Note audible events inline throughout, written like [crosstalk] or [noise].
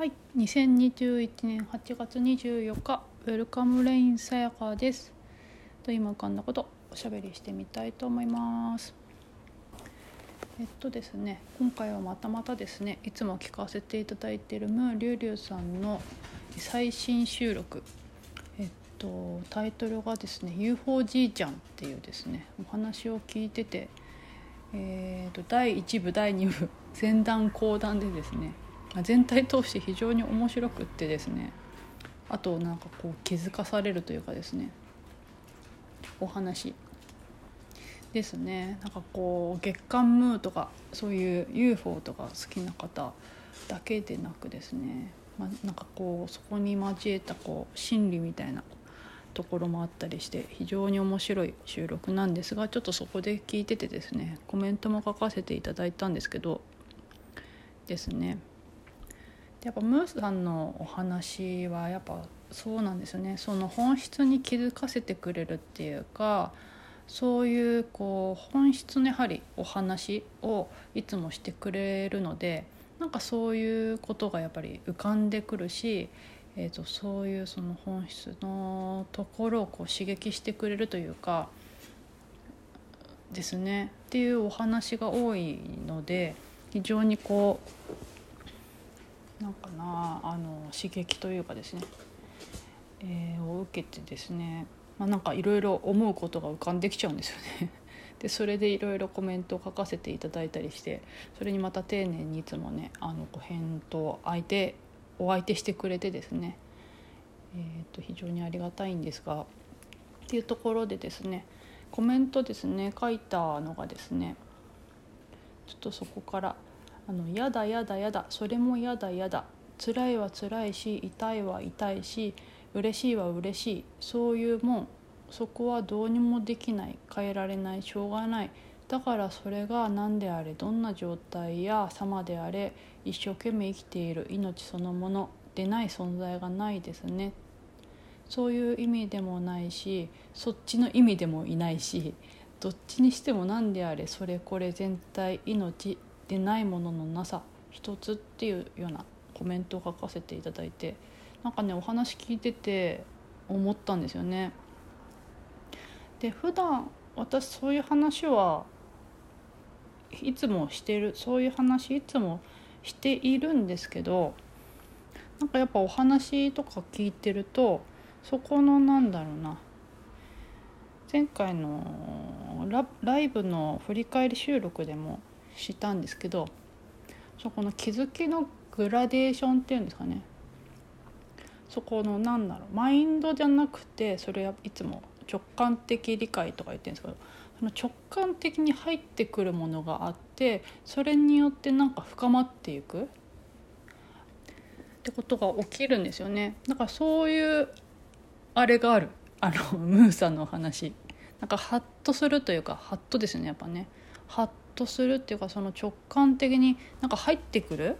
はい、2021年8月24日、ウェルカムレインさやかです。と今浮かんだことおしゃべりしてみたいと思います。えっとですね、今回はまたまたですね、いつも聞かせていただいているムーリュウリュウさんの最新収録、えっとタイトルがですね、UFO じいちゃんっていうですね、お話を聞いてて。えーと第1部第2部前段後段でですね全体通して非常に面白くってですね。あとなんかこう気づかされるというかですね。お話。ですね。なんかこう月刊ムーとかそういう UFO とか好きな方だけでなくですね、まあ、なんかこうそこに交えたこう心理みたいなところもあったりして非常に面白い収録なんですがちょっとそこで聞いててですねコメントも書かせていただいたんですけどですね。やっぱムースさんのお話はやっぱそうなんですよね。その本質に気づかせてくれるっていうかそういうこう本質のやはりお話をいつもしてくれるのでなんかそういうことがやっぱり浮かんでくるしえーと、そういうその本質のところをこう刺激してくれるというかですね。っていうお話が多いので非常にこうなんかなあの刺激というかですね、えー、を受けてですね、まあ、なんかいろいろ思うことが浮かんできちゃうんですよね。[laughs] でそれでいろいろコメントを書かせていただいたりしてそれにまた丁寧にいつもねあのご返答相手お相手してくれてですね、えー、と非常にありがたいんですがっていうところでですねコメントですね書いたのがですねちょっとそこから「あのやだやだやだ。それもやだやだ。辛いは辛いし痛いは痛いし嬉しいは嬉しい。そういうもん。そこはどうにもできない。変えられない。しょうがない」だからそれが何であれ。どんな状態や様であれ。一生懸命生きている。命そのもの。でない存在がないですね。そういう意味でもないしそっちの意味でもいないしどっちにしても何であれ。それこれ全体命でないもののなさ一つっていうようなコメントを書かせていただいてなんかねお話聞いてて思ったんですよね。で普段私そういう話はいつもしてるそういう話いつもしているんですけどなんかやっぱお話とか聞いてるとそこのなんだろうな前回のラライブの振り返り収録でもしたんですけどそこの気づきのグラデーションっていうんですかね。そこのなんだろうマインドじゃなくてそれはいつも直感的理解とか言ってるんですけどその直感的に入ってくるものがあってそれによってなんか深まっていく。ってことが起きるんですよね。だからそういうあれがある。あのムーさんのお話。なんかハッとするというかハッとですねやっぱね。ハッとするっていうかその直感的になんか入ってくる？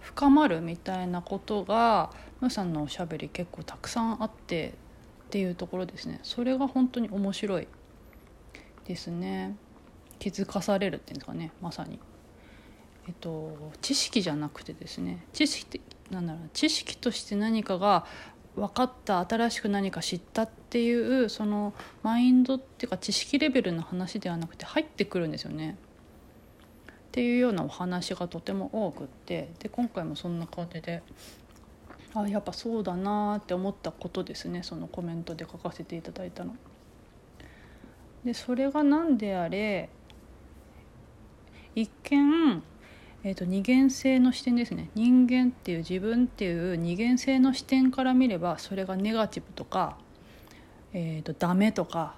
深まるみたいなことがムーさんのおしゃべり結構たくさんあってっていうところですね。それが本当に面白いですね。気づかされるっていうんですかねまさに。えっと、知識じゃなくてですね。知識なんだろう知識として何かが分かった新しく何か知ったっていうそのマインドっていうか知識レベルの話ではなくて入ってくるんですよね。っていうようなお話がとても多くってで今回もそんな感じであやっぱそうだなって思ったことですねそのコメントで書かせていただいたの。でそれが何であれ一見、えーと、二元性の視点ですね人間っていう自分っていう二元性の視点から見ればそれがネガティブとか、えーと、ダメとか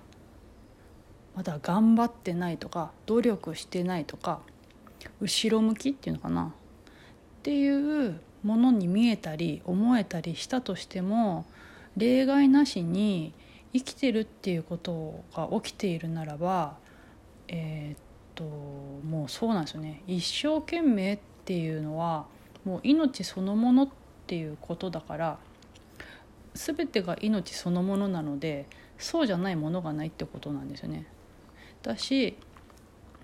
まだ頑張ってないとか努力してないとか後ろ向きっていうのかな？っていうものに見えたり思えたりしたとしても例外なしに生きてるっていうことが起きているならばえー、っともうそうなんですよね一生懸命っていうのはもう命そのものっていうことだから全てが命そのものなのでそうじゃないものがないってことなんですよね。だし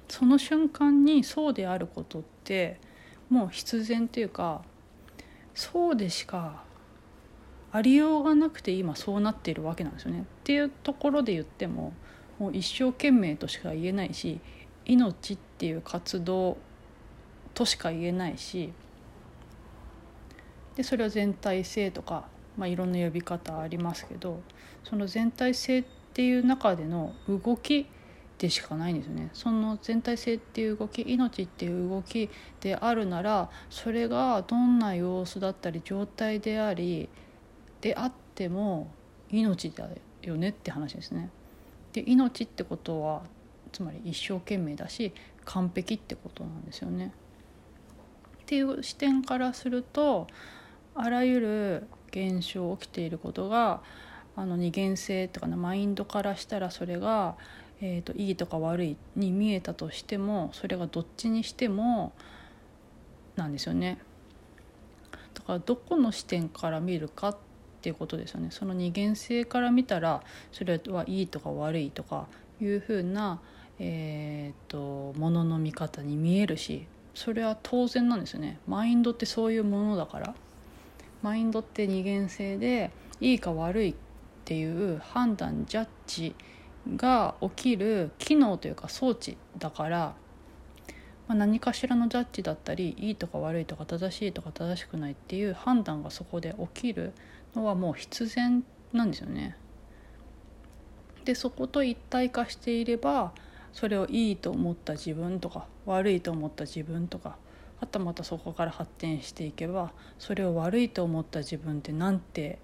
その瞬間にそうであることってもう必然っていうかそうでしかありようがなくて今そうなっているわけなんですよね。っていうところで言ってももう一生懸命としか言えないし命っていう活動としか言えないしでそれは全体性とか、まあ、いろんな呼び方ありますけどその全体性っていう中での動きでしかないんですよねその全体性っていう動き命っていう動きであるならそれがどんな様子だったり状態でありであっても命だよねって話ですね。で命ってことはつまり一生懸命だし完璧ってことなんですよね。っていう視点からするとあらゆる現象起きていることがあの二元性とかねマインドからしたらそれが、えーと、いいとか悪いに見えたとしてもそれがどっちにしてもなんですよね。だからどこの視点から見るかっていうことですよね。その二元性から見たらそれはいいとか悪いとかいうふうな、えーとものの見方に見えるしそれは当然なんですよね。マインドってそういうものだから。マインドって二元性でいいか悪いっていう判断ジャッジが起きる機能というか装置だから、まあ、何かしらのジャッジだったりいいとか悪いとか正しいとか正しくないっていう判断がそこで起きるのはもう必然なんですよね。でそこと一体化していればそれをいいと思った自分とか悪いと思った自分とかはたまたそこから発展していけばそれを悪いと思った自分ってなんて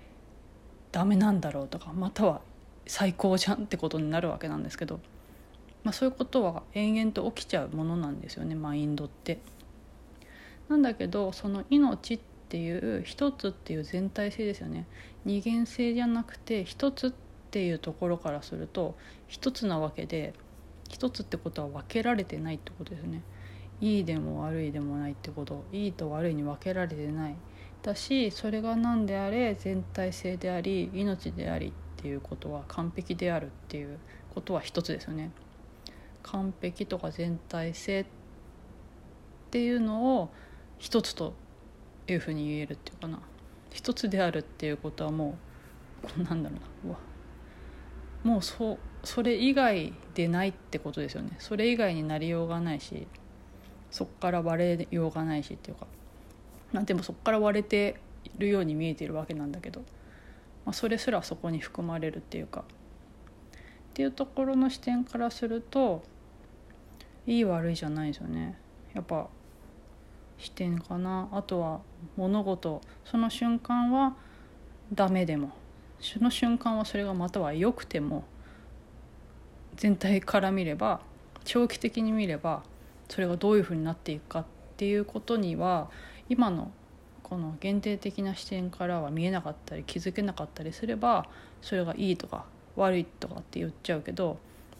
ダメなんだろうとかまたは最高じゃんってことになるわけなんですけど、まあ、そういうことは延々と起きちゃうものなんですよねマインドって。なんだけどその命っていう一つっていう全体性ですよね二元性じゃなくて一つっていうところからすると一つなわけで一つってことは分けられてないってことですね。いいでも悪いでもないってこといいと悪いに分けられてないだしそれが何であれ全体性であり命でありっていうことは完璧であるっていうことは一つですよね。完璧とか全体性っていうのを一つというふうに言えるっていうかな。一つであるっていうことはもうなんだろうな。うもうそそれ以外でないってことですよね。それ以外になりようがないしそこから割れようがないしっていうか、まあ、でもそこから割れてるように見えてるわけなんだけど、まあ、それすらそこに含まれるっていうか。っていうところの視点からするといい悪いじゃないですよね。やっぱ視点かな。あとは物事。その瞬間はダメでも。その瞬間はそれがまたは良くても全体から見れば長期的に見ればそれがどういうふうになっていくかっていうことには今のこの限定的な視点からは見えなかったり気づけなかったりすればそれがいいとか悪いとかって言っちゃうけど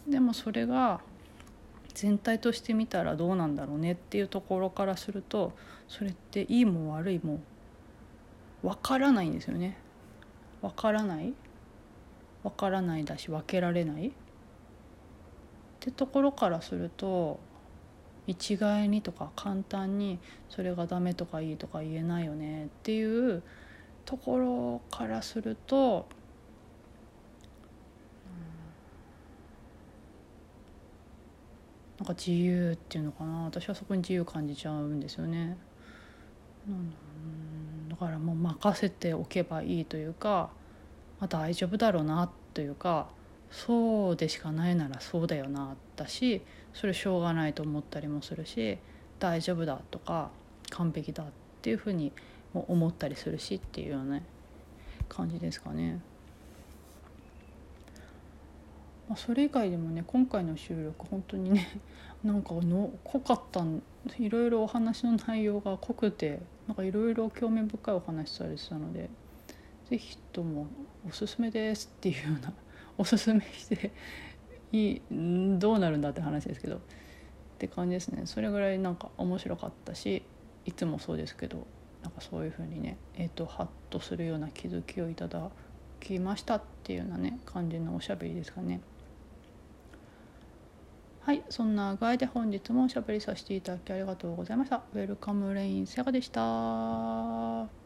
でもそれが全体として見たらどうなんだろうねっていうところからするとそれっていいも悪いも分からないんですよね。分からない分からないだし分けられないってところからすると一概にとか簡単にそれがダメとかいいとか言えないよねっていうところからすると、なんか自由っていうのかな私はそこに自由感じちゃうんですよね。だからもう任せておけばいいというか、まあ、大丈夫だろうなというかそうでしかないならそうだよなだしそれしょうがないと思ったりもするし大丈夫だとか完璧だっていうふうにも思ったりするしっていうような、感じですかね。まあ、それ以外でもね今回の収録本当にね [laughs] なんかの濃かったいろいろお話の内容が濃くてなんかいろいろ興味深いお話されてたので是非ともおすすめですっていうようなおすすめして [laughs] いいどうなるんだって話ですけどって感じですねそれぐらいなんか面白かったしいつもそうですけどなんかそういうふうにねえっ、ー、とハッとするような気づきをいただきましたっていうようなね感じのおしゃべりですかね。はいそんな具合で本日もおしゃべりさせていただきありがとうございました。ウェルカムレインセガでした。